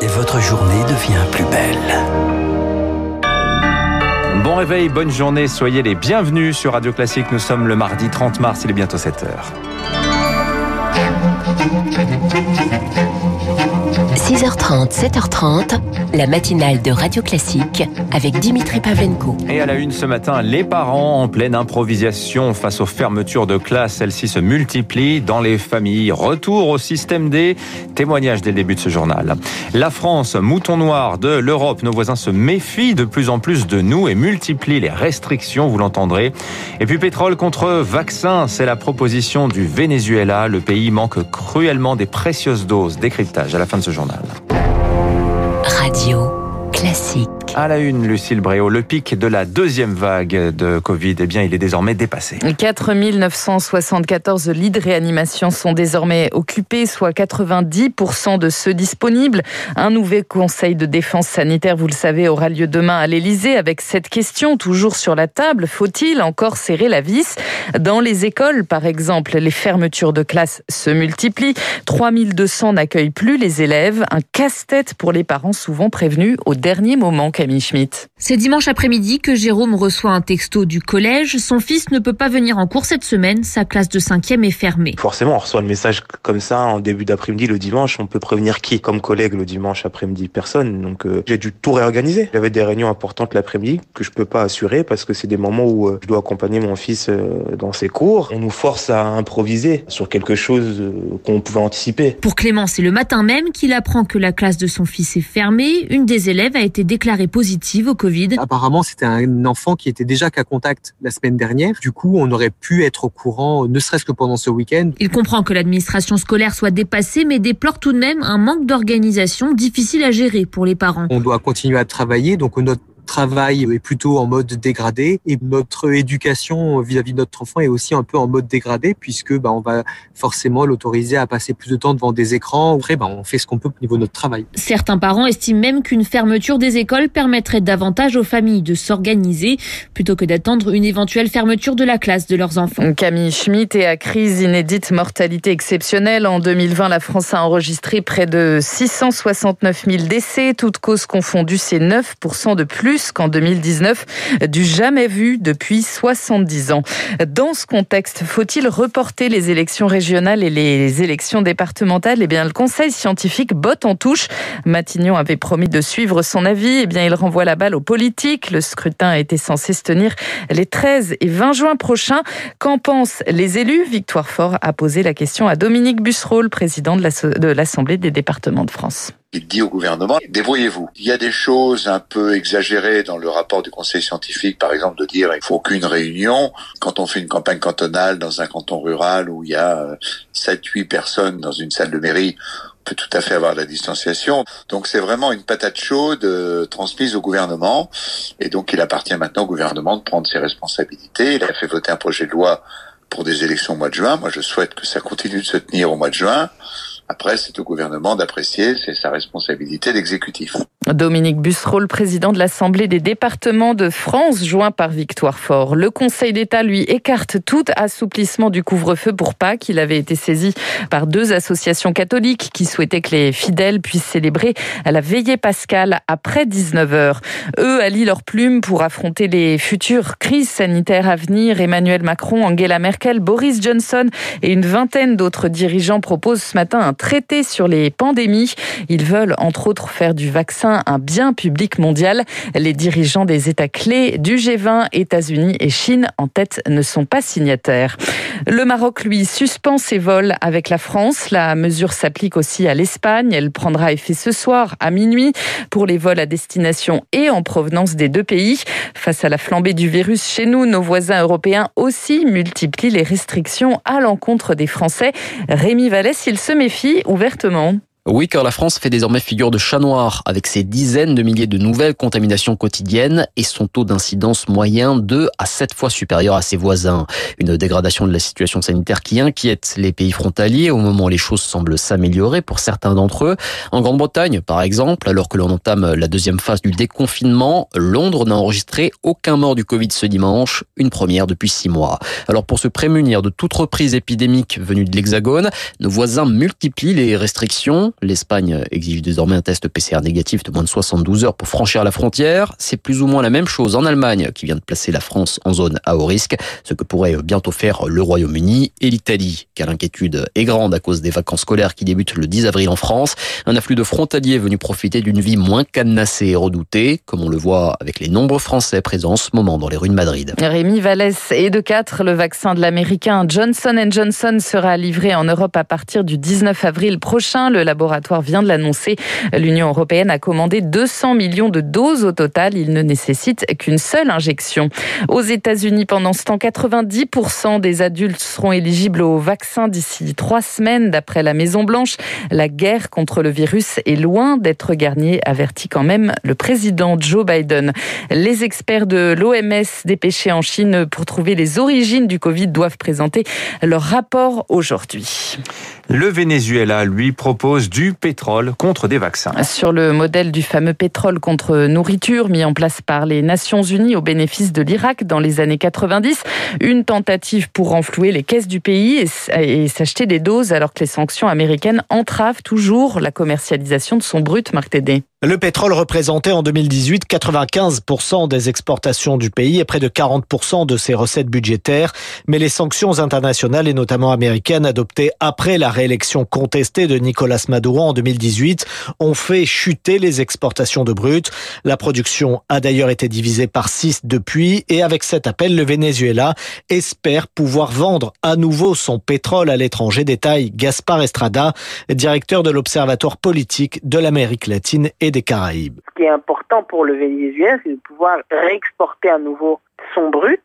et votre journée devient plus belle. Bon réveil, bonne journée, soyez les bienvenus sur Radio Classique. Nous sommes le mardi 30 mars, il est bientôt 7 heures. 6h30, 7h30, la matinale de Radio Classique avec Dimitri Pavlenko. Et à la une ce matin, les parents en pleine improvisation face aux fermetures de classe. Celles-ci se multiplient dans les familles. Retour au système D. Témoignage dès le début de ce journal. La France, mouton noir de l'Europe. Nos voisins se méfient de plus en plus de nous et multiplient les restrictions, vous l'entendrez. Et puis pétrole contre vaccin, c'est la proposition du Venezuela. Le pays manque cruellement des précieuses doses. Décryptage à la fin de ce journal. Radio classique. À la une, Lucille Bréau, le pic de la deuxième vague de Covid, eh bien, il est désormais dépassé. 4 974 lits de réanimation sont désormais occupés, soit 90% de ceux disponibles. Un nouvel conseil de défense sanitaire, vous le savez, aura lieu demain à l'Elysée avec cette question toujours sur la table. Faut-il encore serrer la vis? Dans les écoles, par exemple, les fermetures de classes se multiplient. 3200 n'accueillent plus les élèves. Un casse-tête pour les parents souvent prévenus au dernier moment. Camille Schmitt. C'est dimanche après-midi que Jérôme reçoit un texto du collège. Son fils ne peut pas venir en cours cette semaine. Sa classe de cinquième est fermée. Forcément, on reçoit le message comme ça en début d'après-midi le dimanche. On peut prévenir qui comme collègue le dimanche après-midi? Personne. Donc euh, j'ai dû tout réorganiser. J'avais des réunions importantes l'après-midi que je peux pas assurer parce que c'est des moments où euh, je dois accompagner mon fils euh, dans ses cours. On nous force à improviser sur quelque chose euh, qu'on pouvait anticiper. Pour Clément, c'est le matin même qu'il apprend que la classe de son fils est fermée. Une des élèves a été déclarée positive au Covid. Apparemment, c'était un enfant qui était déjà qu'à contact la semaine dernière. Du coup, on aurait pu être au courant, ne serait-ce que pendant ce week-end. Il comprend que l'administration scolaire soit dépassée, mais déplore tout de même un manque d'organisation difficile à gérer pour les parents. On doit continuer à travailler, donc notre travail est plutôt en mode dégradé et notre éducation vis-à-vis de notre enfant est aussi un peu en mode dégradé puisque bah, on va forcément l'autoriser à passer plus de temps devant des écrans. Après, bah, on fait ce qu'on peut au niveau de notre travail. Certains parents estiment même qu'une fermeture des écoles permettrait davantage aux familles de s'organiser plutôt que d'attendre une éventuelle fermeture de la classe de leurs enfants. Camille Schmitt et à crise inédite, mortalité exceptionnelle. En 2020, la France a enregistré près de 669 000 décès, toutes causes confondues, c'est 9% de plus qu'en 2019, du jamais vu depuis 70 ans. Dans ce contexte, faut-il reporter les élections régionales et les élections départementales? Eh bien, le Conseil scientifique botte en touche. Matignon avait promis de suivre son avis. Eh bien, il renvoie la balle aux politiques. Le scrutin a été censé se tenir les 13 et 20 juin prochains. Qu'en pensent les élus? Victoire Fort a posé la question à Dominique Bussereau, président de l'Assemblée des départements de France. Il dit au gouvernement, débrouillez-vous. Il y a des choses un peu exagérées dans le rapport du conseil scientifique, par exemple de dire il faut qu'une réunion, quand on fait une campagne cantonale dans un canton rural où il y a 7-8 personnes dans une salle de mairie, on peut tout à fait avoir la distanciation. Donc c'est vraiment une patate chaude euh, transmise au gouvernement. Et donc il appartient maintenant au gouvernement de prendre ses responsabilités. Il a fait voter un projet de loi pour des élections au mois de juin. Moi je souhaite que ça continue de se tenir au mois de juin. Après, c'est au gouvernement d'apprécier, c'est sa responsabilité d'exécutif. Dominique Bussereau, président de l'Assemblée des départements de France, joint par Victoire Fort. Le Conseil d'État, lui, écarte tout assouplissement du couvre-feu pour Pâques. Il avait été saisi par deux associations catholiques qui souhaitaient que les fidèles puissent célébrer la veillée pascale après 19h. Eux allient leurs plumes pour affronter les futures crises sanitaires à venir. Emmanuel Macron, Angela Merkel, Boris Johnson et une vingtaine d'autres dirigeants proposent ce matin un traité sur les pandémies. Ils veulent entre autres faire du vaccin un bien public mondial. Les dirigeants des États clés du G20, États-Unis et Chine en tête ne sont pas signataires. Le Maroc, lui, suspend ses vols avec la France. La mesure s'applique aussi à l'Espagne. Elle prendra effet ce soir à minuit pour les vols à destination et en provenance des deux pays. Face à la flambée du virus chez nous, nos voisins européens aussi multiplient les restrictions à l'encontre des Français. Rémi Vallès, il se méfie ouvertement. Oui, car la France fait désormais figure de chat noir, avec ses dizaines de milliers de nouvelles contaminations quotidiennes et son taux d'incidence moyen 2 à 7 fois supérieur à ses voisins. Une dégradation de la situation sanitaire qui inquiète les pays frontaliers au moment où les choses semblent s'améliorer pour certains d'entre eux. En Grande-Bretagne, par exemple, alors que l'on entame la deuxième phase du déconfinement, Londres n'a enregistré aucun mort du Covid ce dimanche, une première depuis six mois. Alors pour se prémunir de toute reprise épidémique venue de l'Hexagone, nos voisins multiplient les restrictions L'Espagne exige désormais un test PCR négatif de moins de 72 heures pour franchir la frontière. C'est plus ou moins la même chose en Allemagne, qui vient de placer la France en zone à haut risque, ce que pourrait bientôt faire le Royaume-Uni et l'Italie, car l'inquiétude est grande à cause des vacances scolaires qui débutent le 10 avril en France. Un afflux de frontaliers venus profiter d'une vie moins cadenassée et redoutée, comme on le voit avec les nombreux Français présents en ce moment dans les rues de Madrid. Rémi Vallès et de 4, le vaccin de l'américain Johnson Johnson sera livré en Europe à partir du 19 avril prochain. Le laboratoire vient de l'annoncer. L'Union européenne a commandé 200 millions de doses au total. Il ne nécessite qu'une seule injection. Aux États-Unis, pendant ce temps, 90% des adultes seront éligibles au vaccin d'ici trois semaines, d'après la Maison-Blanche. La guerre contre le virus est loin d'être gagnée, avertit quand même le président Joe Biden. Les experts de l'OMS dépêchés en Chine pour trouver les origines du Covid doivent présenter leur rapport aujourd'hui. Le Venezuela, lui, propose du pétrole contre des vaccins. Sur le modèle du fameux pétrole contre nourriture mis en place par les Nations Unies au bénéfice de l'Irak dans les années 90, une tentative pour renflouer les caisses du pays et s'acheter des doses alors que les sanctions américaines entravent toujours la commercialisation de son brut, Marc Tédé. Le pétrole représentait en 2018 95% des exportations du pays et près de 40% de ses recettes budgétaires. Mais les sanctions internationales et notamment américaines adoptées après la réélection contestée de Nicolas Maduro en 2018 ont fait chuter les exportations de brut. La production a d'ailleurs été divisée par 6 depuis et avec cet appel, le Venezuela espère pouvoir vendre à nouveau son pétrole à l'étranger. Détail Gaspar Estrada, directeur de l'Observatoire politique de l'Amérique latine des Caraïbes. Ce qui est important pour le Venezuela, c'est de pouvoir réexporter à nouveau son brut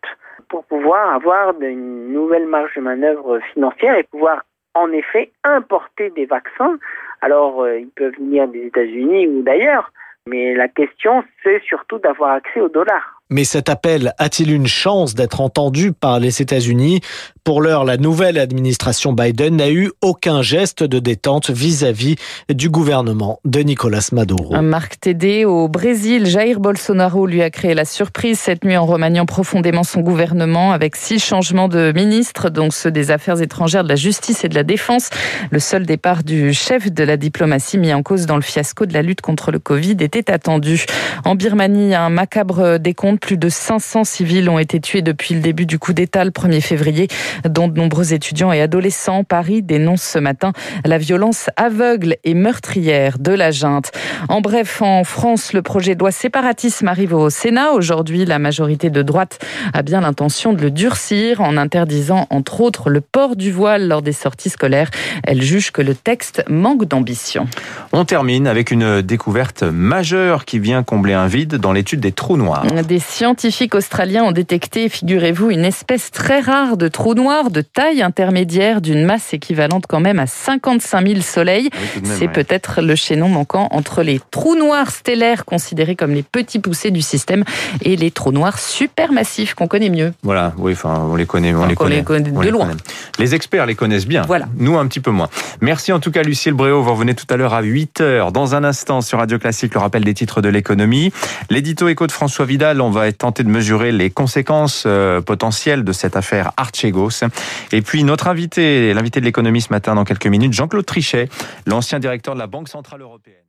pour pouvoir avoir une nouvelle marge de manœuvre financière et pouvoir en effet importer des vaccins. Alors, euh, ils peuvent venir des États-Unis ou d'ailleurs, mais la question, c'est surtout d'avoir accès au dollar. Mais cet appel a-t-il une chance d'être entendu par les États-Unis Pour l'heure, la nouvelle administration Biden n'a eu aucun geste de détente vis-à-vis du gouvernement de Nicolas Maduro. Un Marc Tédé au Brésil, Jair Bolsonaro lui a créé la surprise cette nuit en remaniant profondément son gouvernement avec six changements de ministres, donc ceux des Affaires étrangères, de la Justice et de la Défense. Le seul départ du chef de la diplomatie mis en cause dans le fiasco de la lutte contre le Covid était attendu. En Birmanie, un macabre décompte plus de 500 civils ont été tués depuis le début du coup d'État le 1er février, dont de nombreux étudiants et adolescents. Paris dénonce ce matin la violence aveugle et meurtrière de la junte. En bref, en France, le projet de loi séparatisme arrive au Sénat. Aujourd'hui, la majorité de droite a bien l'intention de le durcir en interdisant, entre autres, le port du voile lors des sorties scolaires. Elle juge que le texte manque d'ambition. On termine avec une découverte majeure qui vient combler un vide dans l'étude des trous noirs. Des scientifiques australiens ont détecté, figurez-vous, une espèce très rare de trou noir de taille intermédiaire d'une masse équivalente quand même à 55 000 soleils. Ah C'est peut-être le chaînon manquant entre les trous noirs stellaires considérés comme les petits poussés du système et les trous noirs supermassifs qu'on connaît mieux. Voilà, oui, enfin, on les connaît, on, les connaît, de loin. Les experts les connaissent bien. Voilà. Nous, un petit peu moins. Merci en tout cas, Lucille Bréau. Vous revenez tout à l'heure à 8 h Dans un instant, sur Radio Classique, le rappel des titres de l'économie. L'édito écho de François Vidal, on va va tenter de mesurer les conséquences euh, potentielles de cette affaire Archegos. Et puis notre invité, l'invité de l'économie ce matin dans quelques minutes, Jean-Claude Trichet, l'ancien directeur de la Banque Centrale Européenne.